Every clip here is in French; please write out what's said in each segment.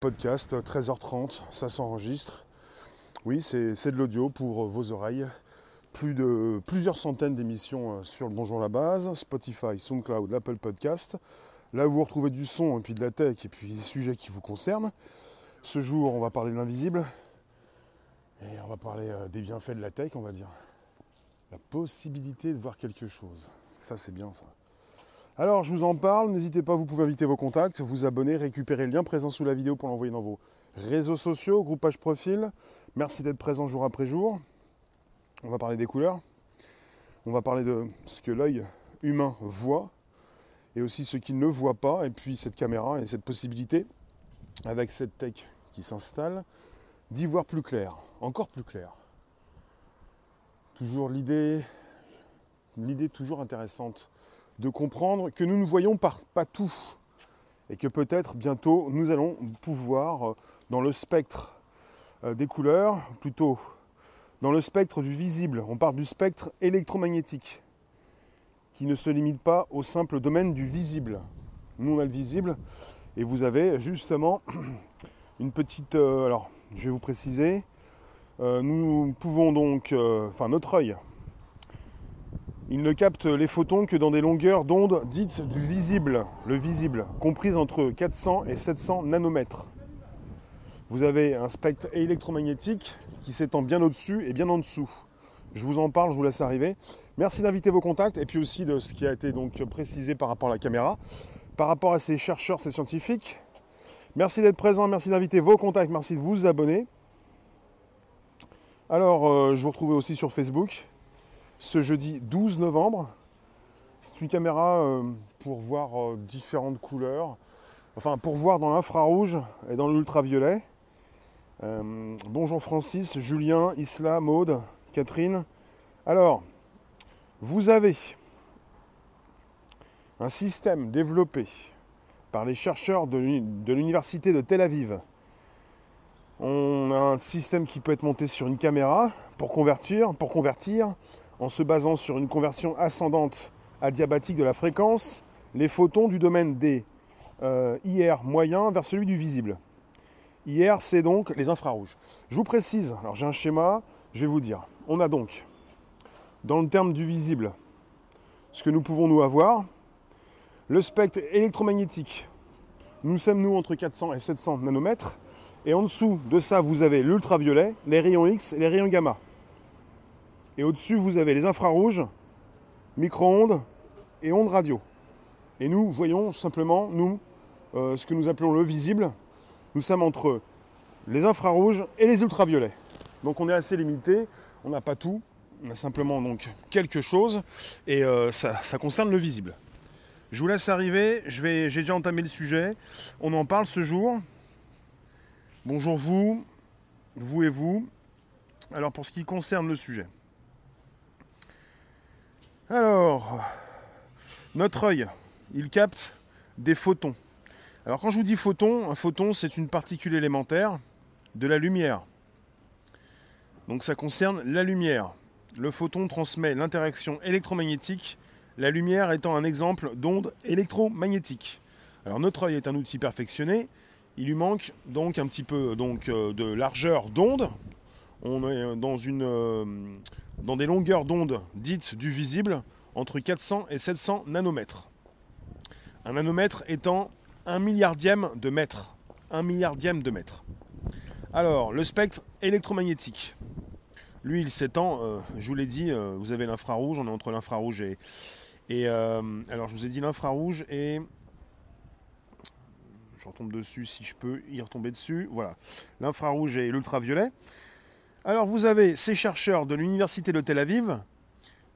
Podcast, 13h30, ça s'enregistre. Oui, c'est de l'audio pour euh, vos oreilles. Plus de plusieurs centaines d'émissions euh, sur le Bonjour la base, Spotify, SoundCloud, l'Apple Podcast. Là vous retrouvez du son et puis de la tech et puis des sujets qui vous concernent. Ce jour, on va parler de l'invisible. Et on va parler euh, des bienfaits de la tech, on va dire. La possibilité de voir quelque chose. Ça, c'est bien ça. Alors, je vous en parle, n'hésitez pas, vous pouvez inviter vos contacts, vous abonner, récupérer le lien présent sous la vidéo pour l'envoyer dans vos réseaux sociaux, groupage profil. Merci d'être présent jour après jour. On va parler des couleurs. On va parler de ce que l'œil humain voit et aussi ce qu'il ne voit pas. Et puis cette caméra et cette possibilité, avec cette tech qui s'installe, d'y voir plus clair, encore plus clair. Toujours l'idée, l'idée toujours intéressante de comprendre que nous ne voyons pas tout et que peut-être bientôt nous allons pouvoir, euh, dans le spectre euh, des couleurs, plutôt dans le spectre du visible, on parle du spectre électromagnétique, qui ne se limite pas au simple domaine du visible. Nous, on a le visible, et vous avez justement une petite... Euh, alors, je vais vous préciser, nous pouvons donc... enfin, notre œil il ne capte les photons que dans des longueurs d'onde dites du visible, le visible, comprise entre 400 et 700 nanomètres. Vous avez un spectre électromagnétique qui s'étend bien au-dessus et bien en dessous. Je vous en parle, je vous laisse arriver. Merci d'inviter vos contacts et puis aussi de ce qui a été donc précisé par rapport à la caméra, par rapport à ces chercheurs, ces scientifiques. Merci d'être présent, merci d'inviter vos contacts, merci de vous abonner. Alors, euh, je vous retrouve aussi sur Facebook ce jeudi 12 novembre. C'est une caméra euh, pour voir euh, différentes couleurs, enfin pour voir dans l'infrarouge et dans l'ultraviolet. Euh, bonjour Francis, Julien, Isla, Maude, Catherine. Alors, vous avez un système développé par les chercheurs de l'université de Tel Aviv. On a un système qui peut être monté sur une caméra pour convertir, pour convertir en se basant sur une conversion ascendante adiabatique de la fréquence, les photons du domaine des euh, IR moyen vers celui du visible. IR, c'est donc les infrarouges. Je vous précise, alors j'ai un schéma, je vais vous dire. On a donc, dans le terme du visible, ce que nous pouvons nous avoir, le spectre électromagnétique. Nous sommes, nous, entre 400 et 700 nanomètres. Et en dessous de ça, vous avez l'ultraviolet, les rayons X et les rayons gamma. Et au-dessus, vous avez les infrarouges, micro-ondes et ondes radio. Et nous voyons simplement, nous, euh, ce que nous appelons le visible. Nous sommes entre les infrarouges et les ultraviolets. Donc on est assez limité, on n'a pas tout, on a simplement donc quelque chose, et euh, ça, ça, concerne le visible. Je vous laisse arriver, j'ai déjà entamé le sujet, on en parle ce jour. Bonjour vous, vous et vous. Alors pour ce qui concerne le sujet. Alors, notre œil, il capte des photons. Alors quand je vous dis photon, un photon c'est une particule élémentaire de la lumière. Donc ça concerne la lumière. Le photon transmet l'interaction électromagnétique, la lumière étant un exemple d'onde électromagnétique. Alors notre œil est un outil perfectionné, il lui manque donc un petit peu donc, euh, de largeur d'onde. On est dans une, euh, dans des longueurs d'onde dites du visible entre 400 et 700 nanomètres. Un nanomètre étant un milliardième de mètre. Un milliardième de mètre. Alors, le spectre électromagnétique. Lui, il s'étend, euh, je vous l'ai dit, euh, vous avez l'infrarouge, on est entre l'infrarouge et... et euh, alors, je vous ai dit l'infrarouge et... Je retombe dessus si je peux y retomber dessus. Voilà. L'infrarouge et l'ultraviolet. Alors vous avez ces chercheurs de l'Université de Tel Aviv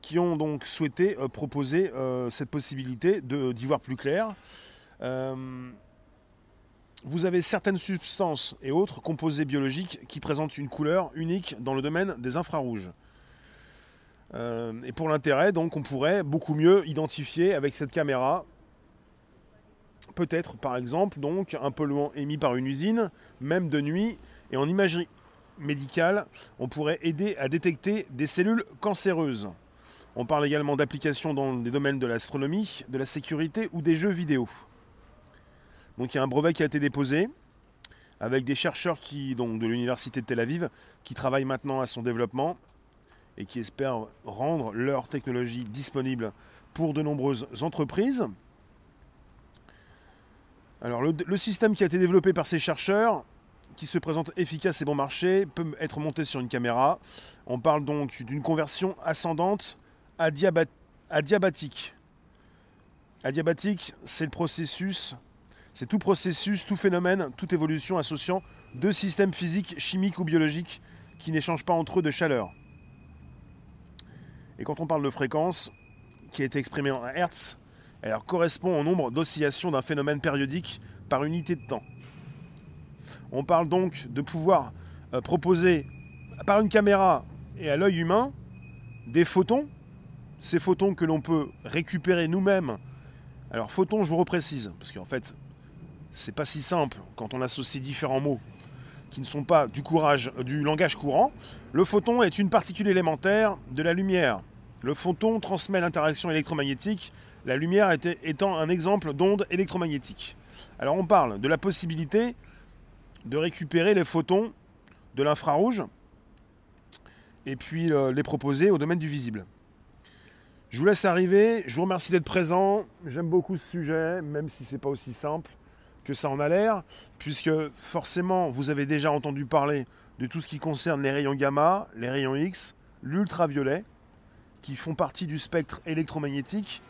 qui ont donc souhaité euh, proposer euh, cette possibilité d'y voir plus clair. Euh, vous avez certaines substances et autres composés biologiques qui présentent une couleur unique dans le domaine des infrarouges. et pour l'intérêt, donc, on pourrait beaucoup mieux identifier avec cette caméra peut-être par exemple donc un polluant émis par une usine, même de nuit, et en imagerie médicale, on pourrait aider à détecter des cellules cancéreuses. On parle également d'applications dans les domaines de l'astronomie, de la sécurité ou des jeux vidéo. Donc il y a un brevet qui a été déposé avec des chercheurs qui, de l'université de Tel Aviv qui travaillent maintenant à son développement et qui espèrent rendre leur technologie disponible pour de nombreuses entreprises. Alors le, système qui a été développé par ces chercheurs, qui se présente efficace et bon marché, peut être monté sur une caméra. On parle donc d'une conversion ascendante adiabatique. Adiabatique, c'est le processus c'est tout processus, tout phénomène, toute évolution associant deux systèmes physiques, chimiques ou biologiques qui n'échangent pas entre eux de chaleur. Et quand on parle de fréquence, qui est exprimée en Hertz, elle correspond au nombre d'oscillations d'un phénomène périodique par unité de temps. On parle donc de pouvoir euh, proposer par une caméra et à l'œil humain des photons, ces photons que l'on peut récupérer nous-mêmes. Alors photons, je vous reprécise, parce qu'en fait, c'est pas si simple quand on associe différents mots qui ne sont pas du, courage, du langage courant. Le photon est une particule élémentaire de la lumière. Le photon transmet l'interaction électromagnétique, la lumière étant un exemple d'onde électromagnétique. Alors on parle de la possibilité de récupérer les photons de l'infrarouge et puis euh, les proposer au domaine du visible. Je vous laisse arriver, je vous remercie d'être présent, j'aime beaucoup ce sujet, même si ce n'est pas aussi simple que ça en a l'air, puisque forcément vous avez déjà entendu parler de tout ce qui concerne les rayons gamma, les rayons X, l'ultraviolet, qui font partie du spectre électromagnétique.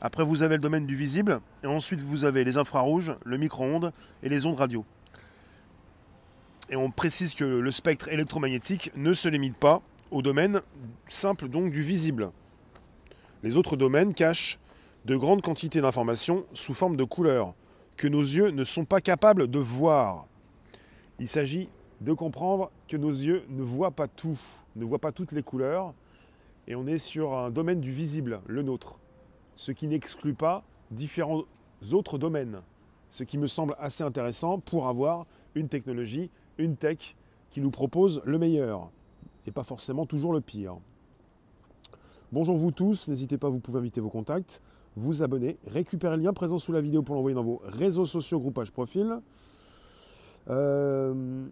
Après vous avez le domaine du visible, et ensuite vous avez les infrarouges, le micro-ondes et les ondes radio. Et on précise que le spectre électromagnétique ne se limite pas au domaine simple donc du visible. Les autres domaines cachent de grandes quantités d'informations sous forme de couleurs, que nos yeux ne sont pas capables de voir. Il s'agit de comprendre que nos yeux ne voient pas tout, ne voient pas toutes les couleurs, et on est sur un domaine du visible, le nôtre, ce qui n'exclut pas différents autres domaines, ce qui me semble assez intéressant pour avoir une technologie, une tech qui nous propose le meilleur, et pas forcément toujours le pire. Bonjour vous tous, n'hésitez pas, vous pouvez inviter vos contacts vous abonner, récupérer le lien présent sous la vidéo pour l'envoyer dans vos réseaux sociaux, groupage profil. Euh,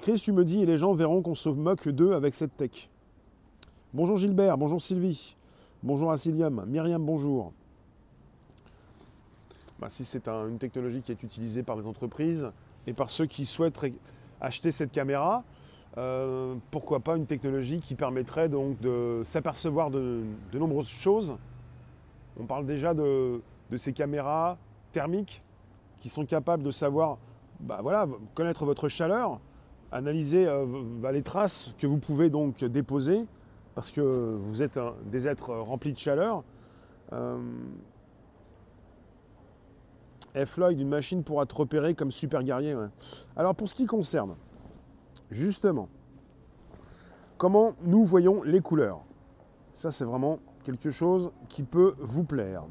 Chris, tu me dis, et les gens verront qu'on se moque d'eux avec cette tech. Bonjour Gilbert, bonjour Sylvie, bonjour Asilium, Myriam, bonjour. Bah, si c'est une technologie qui est utilisée par les entreprises et par ceux qui souhaitent acheter cette caméra, euh, pourquoi pas une technologie qui permettrait donc de s'apercevoir de, nombreuses choses on parle déjà de, ces caméras thermiques qui sont capables de savoir, bah voilà, connaître votre chaleur, analyser euh, bah, les traces que vous pouvez donc déposer parce que vous êtes des êtres remplis de chaleur. Euh, F. Lloyd, une machine pourra être repérée comme super guerrier. Alors pour ce qui concerne, justement, comment nous voyons les couleurs Ça c'est vraiment quelque chose qui peut vous plaire.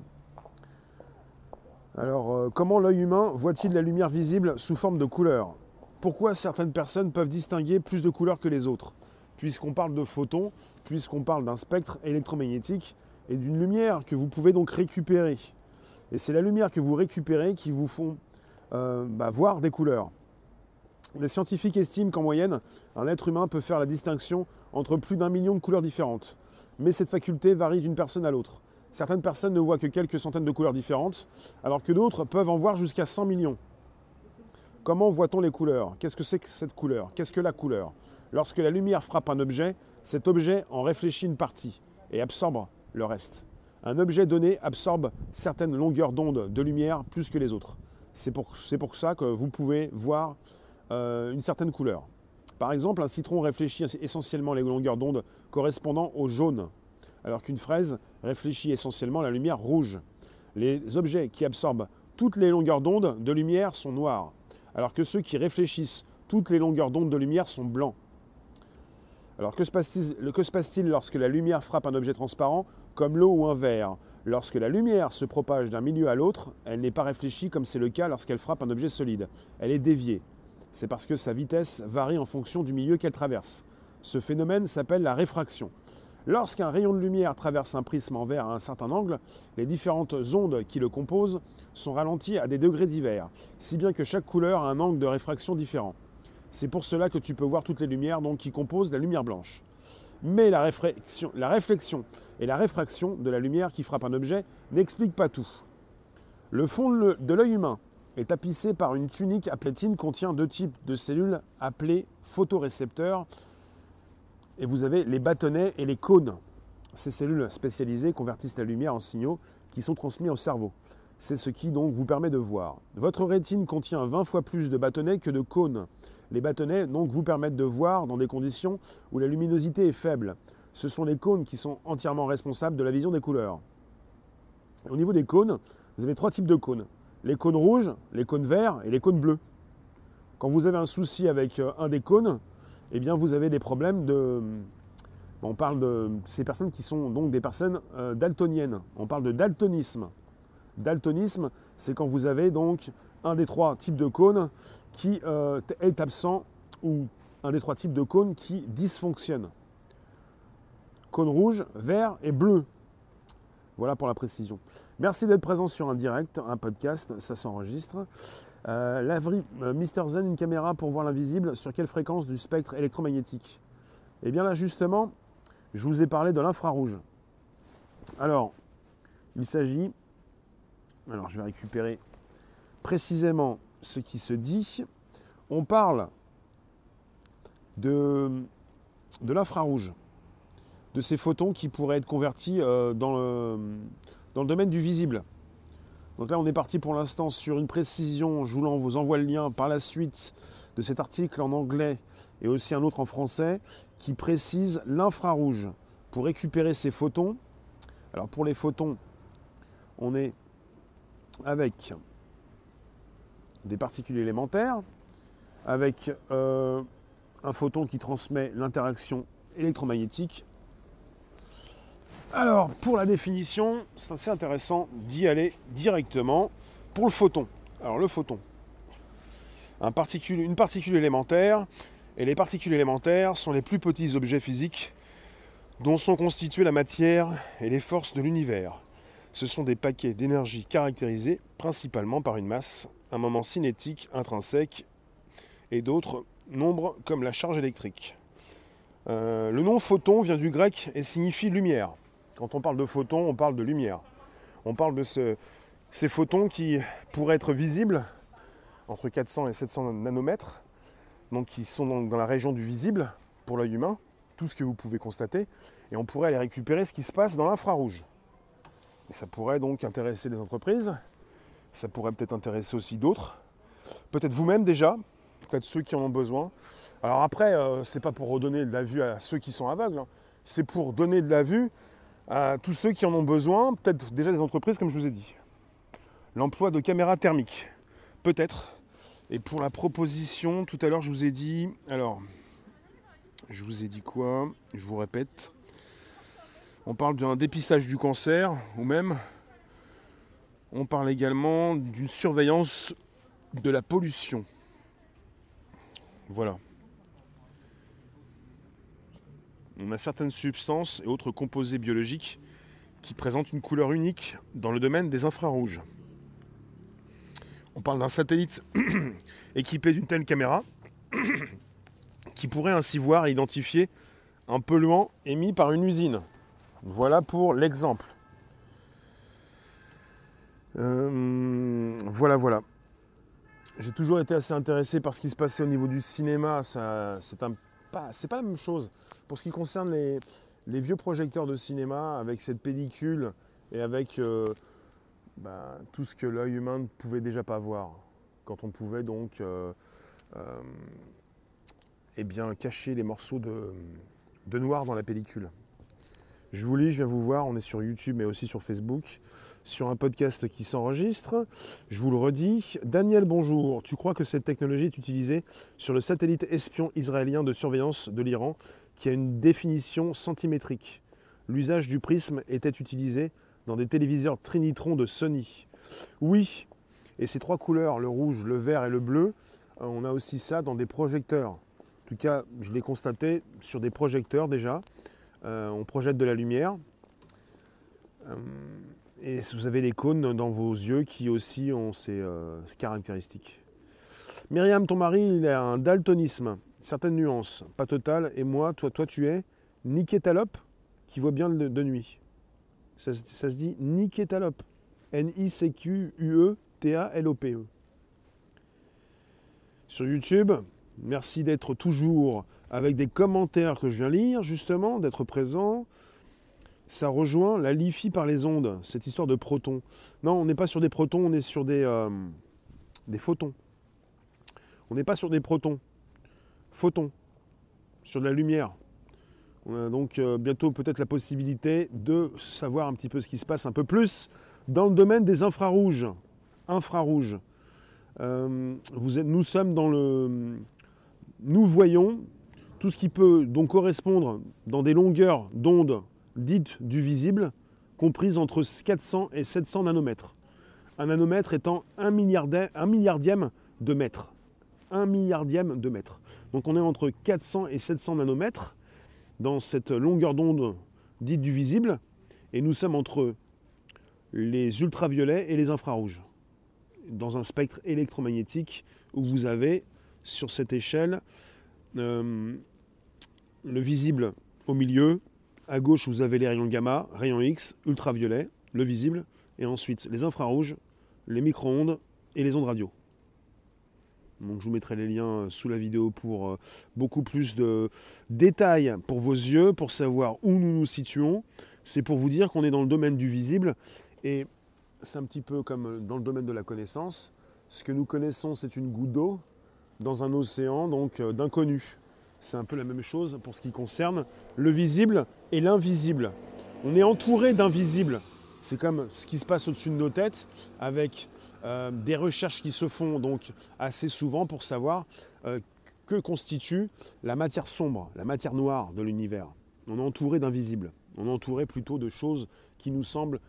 Alors, euh, comment l'œil humain voit-il la lumière visible sous forme de couleurs? Pourquoi certaines personnes peuvent distinguer plus de couleurs que les autres? Puisqu'on parle de photons, puisqu'on parle d'un spectre électromagnétique et d'une lumière que vous pouvez donc récupérer. Et c'est la lumière que vous récupérez qui vous font euh, bah, voir des couleurs. Les scientifiques estiment qu'en moyenne, un être humain peut faire la distinction entre plus d'un million de couleurs différentes mais cette faculté varie d'une personne à l'autre. Certaines personnes ne voient que quelques centaines de couleurs différentes, alors que d'autres peuvent en voir jusqu'à 100 millions. Comment voit-on les couleurs? Qu'est-ce que c'est que cette couleur? Qu'est-ce que la couleur? Lorsque la lumière frappe un objet, cet objet en réfléchit une partie et absorbe le reste. Un objet donné absorbe certaines longueurs d'onde de lumière plus que les autres. C'est pour, ça que vous pouvez voir euh, une certaine couleur. Par exemple, un citron réfléchit essentiellement les longueurs d'onde correspondant au jaune, alors qu'une fraise réfléchit essentiellement la lumière rouge. Les objets qui absorbent toutes les longueurs d'onde de lumière sont noirs, alors que ceux qui réfléchissent toutes les longueurs d'onde de lumière sont blancs. Alors que se passe-t-il lorsque la lumière frappe un objet transparent, comme l'eau ou un verre Lorsque la lumière se propage d'un milieu à l'autre, elle n'est pas réfléchie comme c'est le cas lorsqu'elle frappe un objet solide. Elle est déviée c'est parce que sa vitesse varie en fonction du milieu qu'elle traverse. Ce phénomène s'appelle la réfraction. Lorsqu'un rayon de lumière traverse un prisme en verre à un certain angle, les différentes ondes qui le composent sont ralenties à des degrés divers, si bien que chaque couleur a un angle de réfraction différent. C'est pour cela que tu peux voir toutes les lumières qui composent la lumière blanche. Mais la réflexion, et la réfraction de la lumière qui frappe un objet n'expliquent pas tout. Le fond de l'œil humain est tapissé par une tunique à platine contient deux types de cellules appelées photorécepteurs et vous avez les bâtonnets et les cônes. Ces cellules spécialisées convertissent la lumière en signaux qui sont transmis au cerveau. C'est ce qui donc vous permet de voir. Votre rétine contient 20 fois plus de bâtonnets que de cônes. Les bâtonnets donc vous permettent de voir dans des conditions où la luminosité est faible. Ce sont les cônes qui sont entièrement responsables de la vision des couleurs. Au niveau des cônes, vous avez trois types de cônes. Les cônes rouges, les cônes verts et les cônes bleus. Quand vous avez un souci avec euh, un des cônes, eh bien vous avez des problèmes de... On parle de ces personnes qui sont donc des personnes euh, daltoniennes. On parle de daltonisme. Daltonisme, c'est quand vous avez donc un des trois types de cônes qui euh, est absent ou un des trois types de cônes qui dysfonctionne. Cône rouge, vert et bleu. Voilà pour la précision. Merci d'être présent sur un direct, un podcast, ça s'enregistre. Euh, euh, Mister Zen, une caméra pour voir l'invisible, sur quelle fréquence du spectre électromagnétique? Eh bien là justement, je vous ai parlé de l'infrarouge. Alors, il s'agit, alors je vais récupérer précisément ce qui se dit. On parle de, l'infrarouge, de ces photons qui pourraient être convertis euh, dans, le, domaine du visible. Donc là, on est parti pour l'instant sur une précision. Je vous envoie le lien par la suite de cet article en anglais et aussi un autre en français qui précise l'infrarouge pour récupérer ces photons. Alors pour les photons, on est avec des particules élémentaires, avec euh, un photon qui transmet l'interaction électromagnétique alors, pour la définition, c'est assez intéressant d'y aller directement pour le photon. Alors, le photon, une particule élémentaire, et les particules élémentaires sont les plus petits objets physiques dont sont constituées la matière et les forces de l'univers. Ce sont des paquets d'énergie caractérisés principalement par une masse, un moment cinétique intrinsèque et d'autres nombres comme la charge électrique. Euh, le nom photon vient du grec et signifie lumière. Quand on parle de photons, on parle de lumière. On parle de ces photons qui pourraient être visibles entre 400 et 700 nanomètres, donc qui sont dans, la région du visible pour l'œil humain, tout ce que vous pouvez constater, et on pourrait aller récupérer ce qui se passe dans l'infrarouge. Ça pourrait donc intéresser les entreprises, ça pourrait peut-être intéresser aussi d'autres, peut-être vous-même déjà, peut-être ceux qui en ont besoin. Alors après, euh, c'est pas pour redonner de la vue à ceux qui sont aveugles, hein. c'est pour donner de la vue à tous ceux qui en ont besoin, peut-être déjà des entreprises comme je vous ai dit. L'emploi de caméras thermiques, peut-être. Et pour la proposition, tout à l'heure je vous ai dit, alors, je vous ai dit quoi? Je vous répète. On parle d'un dépistage du cancer, ou même, on parle également d'une surveillance de la pollution. Voilà. on a certaines substances et autres composés biologiques qui présentent une couleur unique dans le domaine des infrarouges. On parle d'un satellite équipé d'une telle caméra qui pourrait ainsi voir et identifier un polluant émis par une usine. Voilà pour l'exemple. Euh, voilà, voilà. J'ai toujours été assez intéressé par ce qui se passait au niveau du cinéma. C'est pas la même chose. Pour ce qui concerne les, vieux projecteurs de cinéma, avec cette pellicule et avec euh, bah, tout ce que l'œil humain ne pouvait déjà pas voir, quand on pouvait donc euh, eh cacher les morceaux de noir dans la pellicule. Je vous lis, je viens vous voir, on est sur YouTube mais aussi sur Facebook sur un podcast qui s'enregistre. Je vous le redis. Daniel, bonjour. Tu crois que cette technologie est utilisée sur le satellite espion israélien de surveillance de l'Iran qui a une définition centimétrique? L'usage du prisme était utilisé dans des téléviseurs Trinitron de Sony. Oui, et ces trois couleurs, le rouge, le vert et le bleu, on a aussi ça dans des projecteurs. En tout cas, je l'ai constaté sur des projecteurs déjà. Euh, on projette de la lumière. Euh, et vous avez les cônes dans vos yeux qui aussi ont ces caractéristiques. Myriam, ton mari, il a un daltonisme, certaines nuances, pas total, et moi, toi, tu es nikétalope, qui voit bien de, nuit. Ça, ça, se dit nikétalope. N-I-C-Q-U-E-T-A-L-O-P-E. -E. Sur YouTube, merci d'être toujours avec des commentaires que je viens lire, justement, d'être présent. Ça rejoint la LiFi par les ondes, cette histoire de protons. Non, on n'est pas sur des protons, on est sur des, euh, photons. On n'est pas sur des protons, photons, sur de la lumière. On a donc euh, bientôt peut-être la possibilité de savoir un petit peu ce qui se passe un peu plus dans le domaine des infrarouges. Infrarouges. Euh, nous sommes dans le. Nous voyons tout ce qui peut donc correspondre dans des longueurs d'onde dites du visible, comprises entre 400 et 700 nanomètres. Un nanomètre étant un, un milliardième de mètre. Un milliardième de mètre. Donc on est entre 400 et 700 nanomètres dans cette longueur d'onde dite du visible, et nous sommes entre les ultraviolets et les infrarouges, dans un spectre électromagnétique où vous avez sur cette échelle le visible au milieu, à gauche vous avez les rayons gamma, rayons X, ultraviolets, le visible, et ensuite les infrarouges, les micro-ondes et les ondes radio. Donc je vous mettrai les liens sous la vidéo pour euh, beaucoup plus de détails pour vos yeux, pour savoir où nous nous situons. C'est pour vous dire qu'on est dans le domaine du visible et c'est un petit peu comme dans le domaine de la connaissance. Ce que nous connaissons, c'est une goutte d'eau dans un océan donc euh, d'inconnu. C'est un peu la même chose pour ce qui concerne le visible et l'invisible. On est entouré d'invisibles. C'est comme ce qui se passe au-dessus de nos têtes avec euh, des recherches qui se font donc assez souvent pour savoir euh, que constitue la matière sombre, la matière noire de l'univers. On est entouré d'invisibles. On est entouré plutôt de choses qui nous semblent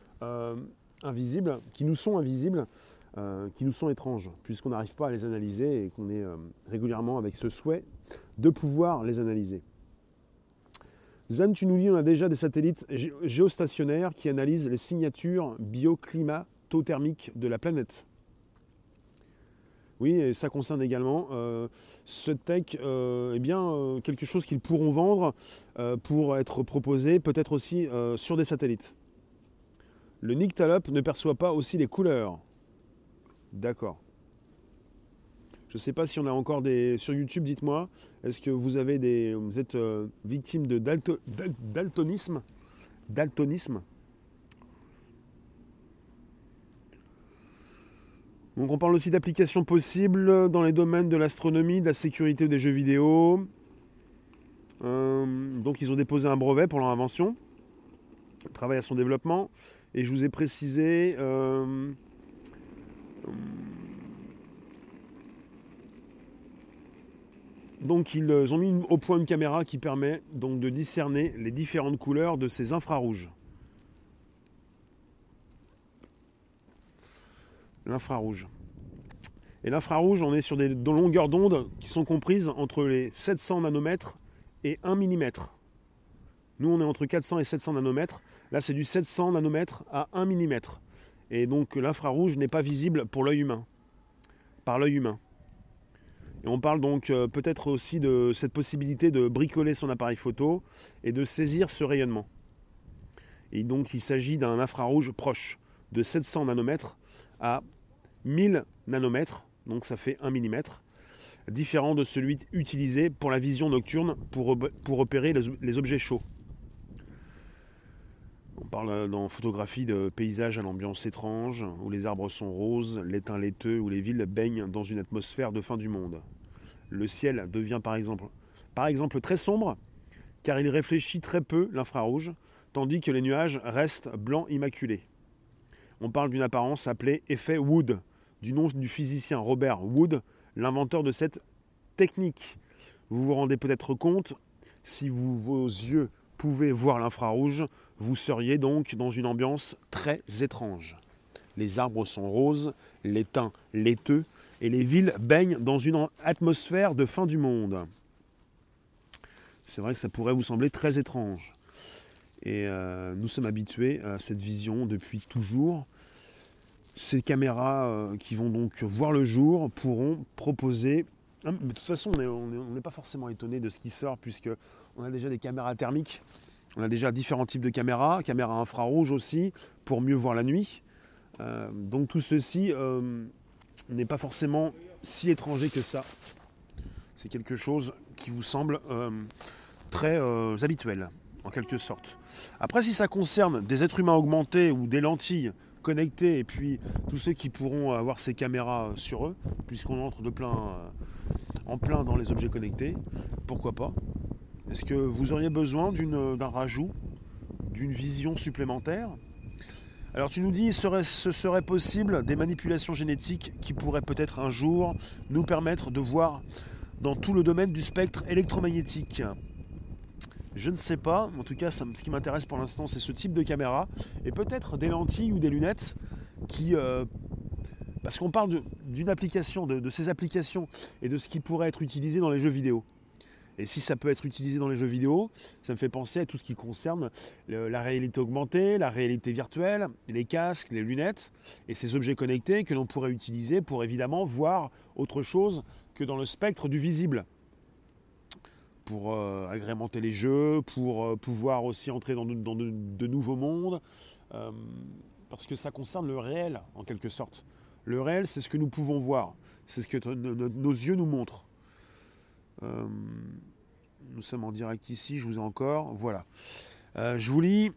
invisibles, qui nous sont invisibles, qui nous sont étranges, puisqu'on n'arrive pas à les analyser et qu'on est régulièrement avec ce souhait de pouvoir les analyser. Zan, tu nous dis, on a déjà des satellites géostationnaires qui analysent les signatures bioclimat thermique de la planète. Oui, et ça concerne également euh, ce tech, euh, eh bien, euh, quelque chose qu'ils pourront vendre pour être proposé peut-être aussi sur des satellites. Le Nyctalope ne perçoit pas aussi les couleurs. D'accord. Je ne sais pas si on a encore des. Sur YouTube, dites-moi, est-ce que vous avez des. Vous êtes victime de daltonisme? Daltonisme? Donc on parle aussi d'applications possibles dans les domaines de l'astronomie, de la sécurité des jeux vidéo. Euh, donc ils ont déposé un brevet pour leur invention, travail à son développement, et je vous ai précisé euh, donc ils ont mis au point une caméra qui permet donc de discerner les différentes couleurs de ces infrarouges. l'infrarouge. Et l'infrarouge, on est sur des longueurs d'onde qui sont comprises entre les 700 nanomètres et 1 mm. Nous, on est entre 400 et 700 nanomètres. Là, c'est du 700 nanomètres à 1 mm. Et donc, l'infrarouge n'est pas visible pour l'œil humain, par l'œil humain. Et on parle donc euh, peut-être aussi de cette possibilité de bricoler son appareil photo et de saisir ce rayonnement. Et donc, il s'agit d'un infrarouge proche de 700 nanomètres à 1000 nanomètres, donc ça fait 1 mm, différent de celui utilisé pour la vision nocturne pour, pour repérer les, objets chauds. On parle dans photographie de paysages à l'ambiance étrange, où les arbres sont roses, l'étain laiteux, où les villes baignent dans une atmosphère de fin du monde. Le ciel devient par exemple, par exemple très sombre, car il réfléchit très peu l'infrarouge, tandis que les nuages restent blancs immaculés. On parle d'une apparence appelée effet Wood, du nom du physicien Robert Wood, l'inventeur de cette technique. Vous vous rendez peut-être compte, si vous, vos yeux pouvaient voir l'infrarouge, vous seriez donc dans une ambiance très étrange. Les arbres sont roses, les teints laiteux, et les villes baignent dans une atmosphère de fin du monde. C'est vrai que ça pourrait vous sembler très étrange. Et nous sommes habitués à cette vision depuis toujours. Ces caméras qui vont donc voir le jour pourront proposer de toute façon, on n'est pas forcément étonné de ce qui sort, puisque on a déjà des caméras thermiques, on a déjà différents types de caméras, caméras infrarouges aussi, pour mieux voir la nuit. Euh, donc tout ceci euh, n'est pas forcément si étranger que ça. C'est quelque chose qui vous semble euh, très habituel, en quelque sorte. Après, si ça concerne des êtres humains augmentés ou des lentilles connectées, et puis tous ceux qui pourront avoir ces caméras sur eux, puisqu'on entre de plein en plein dans les objets connectés, pourquoi pas Est-ce que vous auriez besoin d'un rajout, d'une vision supplémentaire? Alors tu nous dis, ce serait possible des manipulations génétiques qui pourraient peut-être un jour nous permettre de voir dans tout le domaine du spectre électromagnétique. Je ne sais pas, en tout cas ce qui m'intéresse pour l'instant c'est ce type de caméra et peut-être des lentilles ou des lunettes qui euh, parce qu'on parle d'une application, de, ces applications et de ce qui pourrait être utilisé dans les jeux vidéo. Et si ça peut être utilisé dans les jeux vidéo, ça me fait penser à tout ce qui concerne la réalité augmentée, la réalité virtuelle, les casques, les lunettes et ces objets connectés que l'on pourrait utiliser pour évidemment voir autre chose que dans le spectre du visible. Pour euh, agrémenter les jeux, pour euh, pouvoir aussi entrer dans de, nouveaux mondes, euh, parce que ça concerne le réel en quelque sorte. Le réel, c'est ce que nous pouvons voir. C'est ce que nos yeux nous montrent. Euh, nous sommes en direct ici, je vous ai encore. Voilà. Euh, je vous lis.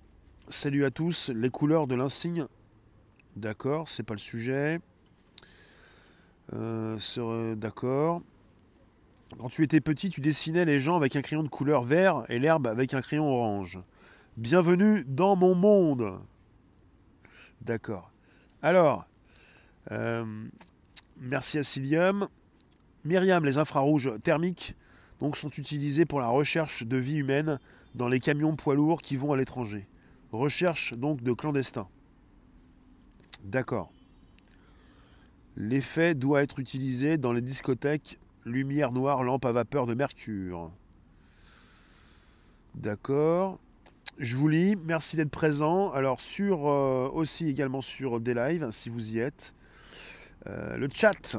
Salut à tous. Les couleurs de l'insigne. D'accord, c'est pas le sujet. Euh, d'accord. Quand tu étais petit, tu dessinais les gens avec un crayon de couleur vert et l'herbe avec un crayon orange. Bienvenue dans mon monde. D'accord. Alors, merci à Cilium. Myriam, les infrarouges thermiques donc, sont utilisés pour la recherche de vie humaine dans les camions poids lourds qui vont à l'étranger. Recherche donc de clandestins. D'accord. L'effet doit être utilisé dans les discothèques lumière noire, lampe à vapeur de mercure. D'accord. Je vous lis, merci d'être présent. Alors sur euh, aussi également sur des lives si vous y êtes. Euh, le chat.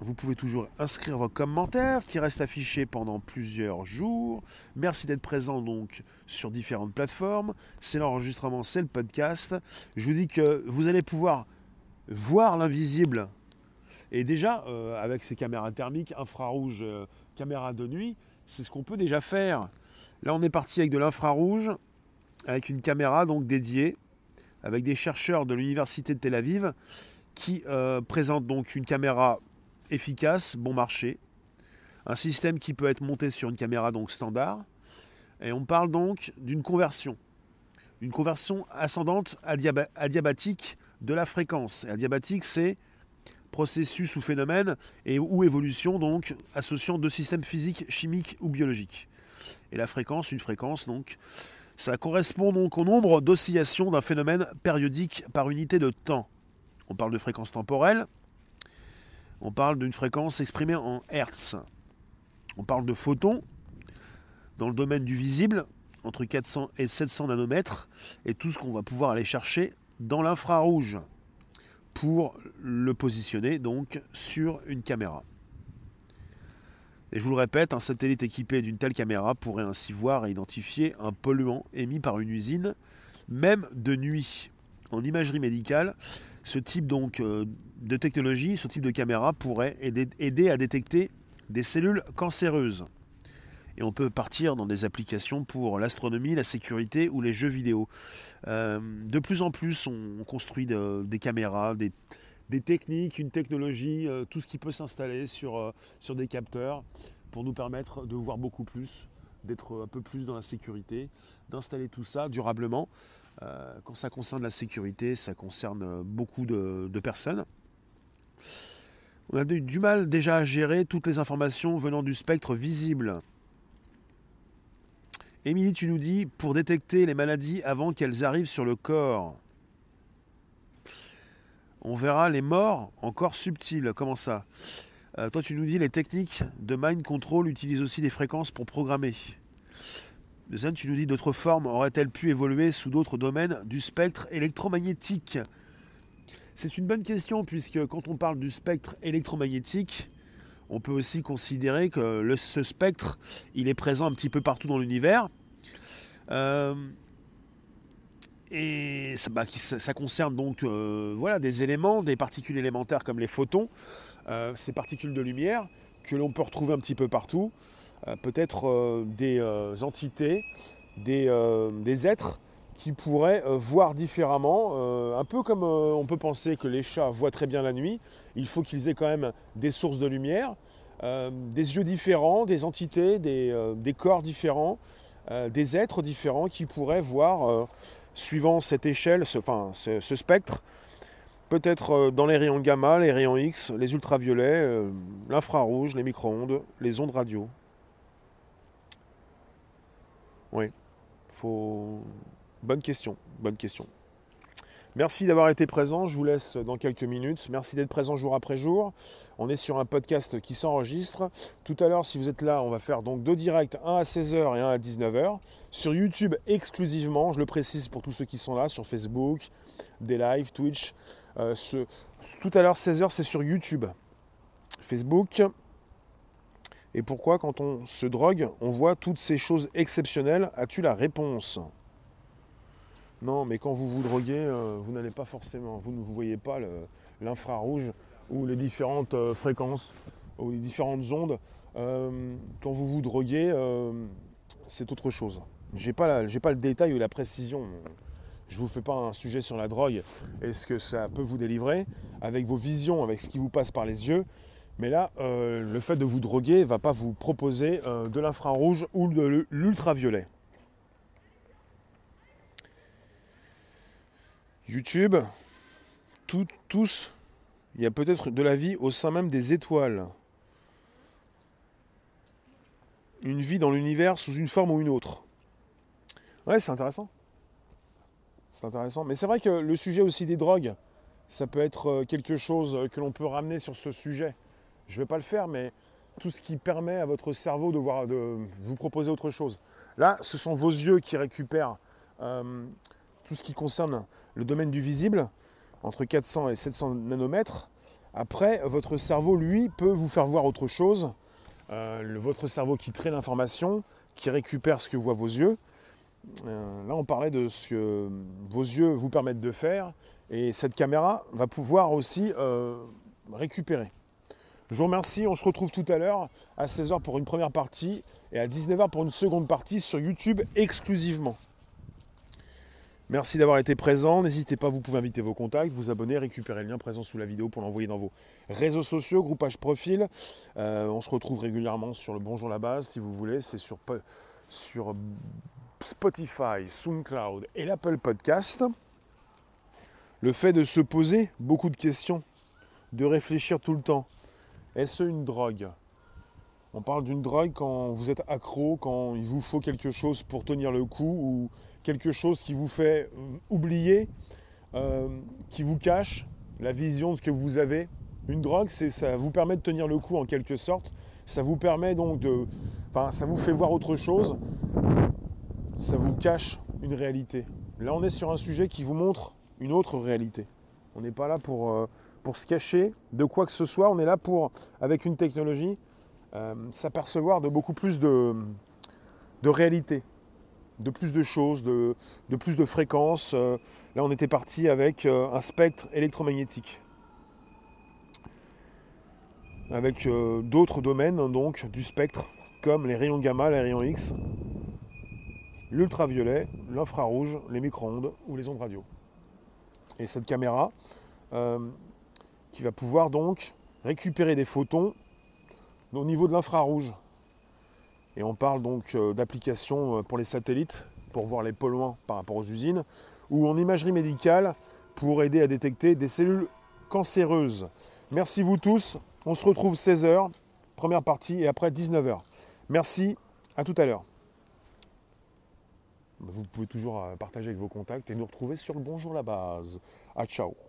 Vous pouvez toujours inscrire vos commentaires qui restent affichés pendant plusieurs jours. Merci d'être présent donc sur différentes plateformes. C'est l'enregistrement, c'est le podcast. Je vous dis que vous allez pouvoir voir l'invisible. Et déjà, euh, avec ces caméras thermiques, infrarouges, euh, caméras de nuit, c'est ce qu'on peut déjà faire. Là, on est parti avec de l'infrarouge, avec une caméra donc dédiée avec des chercheurs de l'université de Tel Aviv qui euh, présentent donc une caméra efficace, bon marché, un système qui peut être monté sur une caméra donc standard, et on parle donc d'une conversion, une conversion ascendante adiabatique de la fréquence. adiabatique, c'est processus ou phénomène ou évolution donc associant deux systèmes physiques, chimiques ou biologiques. Et la fréquence, une fréquence donc ça correspond donc au nombre d'oscillations d'un phénomène périodique par unité de temps. On parle de fréquence temporelle, on parle d'une fréquence exprimée en Hertz. On parle de photons dans le domaine du visible, entre 400 et 700 nanomètres, et tout ce qu'on va pouvoir aller chercher dans l'infrarouge pour le positionner donc sur une caméra. Et je vous le répète, un satellite équipé d'une telle caméra pourrait ainsi voir et identifier un polluant émis par une usine, même de nuit. En imagerie médicale, ce type donc euh, de technologie, ce type de caméra pourrait aider, à détecter des cellules cancéreuses. Et on peut partir dans des applications pour l'astronomie, la sécurité ou les jeux vidéo. Euh, de plus en plus, on construit des caméras, des, techniques, une technologie, euh, tout ce qui peut s'installer sur, euh, sur des capteurs pour nous permettre de voir beaucoup plus, d'être un peu plus dans la sécurité, d'installer tout ça durablement. Quand ça concerne la sécurité, ça concerne beaucoup de, personnes. On a du mal déjà à gérer toutes les informations venant du spectre visible. Émilie, tu nous dis, pour détecter les maladies avant qu'elles arrivent sur le corps on verra les morts encore subtiles. Comment ça? Euh, Toi, tu nous dis les techniques de mind control utilisent aussi des fréquences pour programmer. Zen, tu nous dis d'autres formes auraient-elles pu évoluer sous d'autres domaines du spectre électromagnétique? C'est une bonne question puisque quand on parle du spectre électromagnétique, on peut aussi considérer que ce spectre, il est présent un petit peu partout dans l'univers. Euh, et ça, bah, ça, concerne donc euh, voilà, des éléments, des particules élémentaires comme les photons, euh, ces particules de lumière que l'on peut retrouver un petit peu partout. Peut-être des entités, des, êtres qui pourraient voir différemment, un peu comme on peut penser que les chats voient très bien la nuit, il faut qu'ils aient quand même des sources de lumière, des yeux différents, des entités, des, corps différents, des êtres différents qui pourraient voir, suivant cette échelle, ce, enfin, ce spectre, peut-être dans les rayons gamma, les rayons X, les ultraviolets, l'infrarouge, les micro-ondes, les ondes radio. Oui. Faut. Bonne question. Bonne question. Merci d'avoir été présent. Je vous laisse dans quelques minutes. Merci d'être présent jour après jour. On est sur un podcast qui s'enregistre. Tout à l'heure, si vous êtes là, on va faire donc deux directs, un à 16h et un à 19h. Sur YouTube exclusivement, je le précise pour tous ceux qui sont là, sur Facebook, des lives, Twitch. Euh, tout à l'heure, 16h, c'est sur YouTube. Facebook, et pourquoi, quand on se drogue, on voit toutes ces choses exceptionnelles? As-tu la réponse? Non, mais quand vous vous droguez, euh, vous n'allez pas forcément, vous ne voyez pas l'infrarouge ou les différentes euh, fréquences ou les différentes ondes. Euh, quand vous vous droguez, c'est autre chose. J'ai pas, pas le détail ou la précision. Je ne vous fais pas un sujet sur la drogue est ce que ça peut vous délivrer avec vos visions, avec ce qui vous passe par les yeux. Mais là, le fait de vous droguer ne va pas vous proposer de l'infrarouge ou de l'ultraviolet. YouTube, tous, il y a peut-être de la vie au sein même des étoiles. Une vie dans l'univers sous une forme ou une autre. Ouais, c'est intéressant. C'est intéressant. Mais c'est vrai que le sujet aussi des drogues, ça peut être euh, quelque chose que l'on peut ramener sur ce sujet. Je ne vais pas le faire, mais tout ce qui permet à votre cerveau de, voir, de vous proposer autre chose. Là, ce sont vos yeux qui récupèrent euh, tout ce qui concerne le domaine du visible, entre 400 et 700 nanomètres. Après, votre cerveau, lui, peut vous faire voir autre chose. Euh, votre cerveau qui traite l'information, qui récupère ce que voient vos yeux. Euh, là, on parlait de ce que vos yeux vous permettent de faire. Et cette caméra va pouvoir aussi récupérer. Je vous remercie, on se retrouve tout à l'heure à 16h pour une première partie et à 19h pour une seconde partie sur YouTube exclusivement. Merci d'avoir été présent. N'hésitez pas, vous pouvez inviter vos contacts, vous abonner, récupérer le lien présent sous la vidéo pour l'envoyer dans vos réseaux sociaux, groupage profil. Euh, on se retrouve régulièrement sur le Bonjour la base si vous voulez. C'est sur, sur Spotify, SoundCloud et l'Apple Podcast. Le fait de se poser beaucoup de questions, de réfléchir tout le temps, est-ce une drogue? On parle d'une drogue quand vous êtes accro, quand il vous faut quelque chose pour tenir le coup ou quelque chose qui vous fait euh, oublier, euh, qui vous cache la vision de ce que vous avez. Une drogue, ça vous permet de tenir le coup en quelque sorte. Ça vous permet donc de, enfin, ça vous fait voir autre chose. Ça vous cache une réalité. Là, on est sur un sujet qui vous montre une autre réalité. On n'est pas là pour euh, pour se cacher de quoi que ce soit. On est là pour, avec une technologie, s'apercevoir de beaucoup plus de, de réalité, de plus de choses, de, plus de fréquences. Euh, là, on était parti avec euh, un spectre électromagnétique. Avec d'autres domaines donc du spectre, comme les rayons gamma, les rayons X, l'ultraviolet, l'infrarouge, les micro-ondes ou les ondes radio. Et cette caméra, qui va pouvoir donc récupérer des photons au niveau de l'infrarouge. Et on parle donc euh, d'applications euh, pour les satellites, pour voir les polluants par rapport aux usines, ou en imagerie médicale pour aider à détecter des cellules cancéreuses. Merci vous tous. On se retrouve 16h, première partie, et après 19h. Merci, à tout à l'heure. Vous pouvez toujours euh, partager avec vos contacts et nous retrouver sur le Bonjour la base. À ciao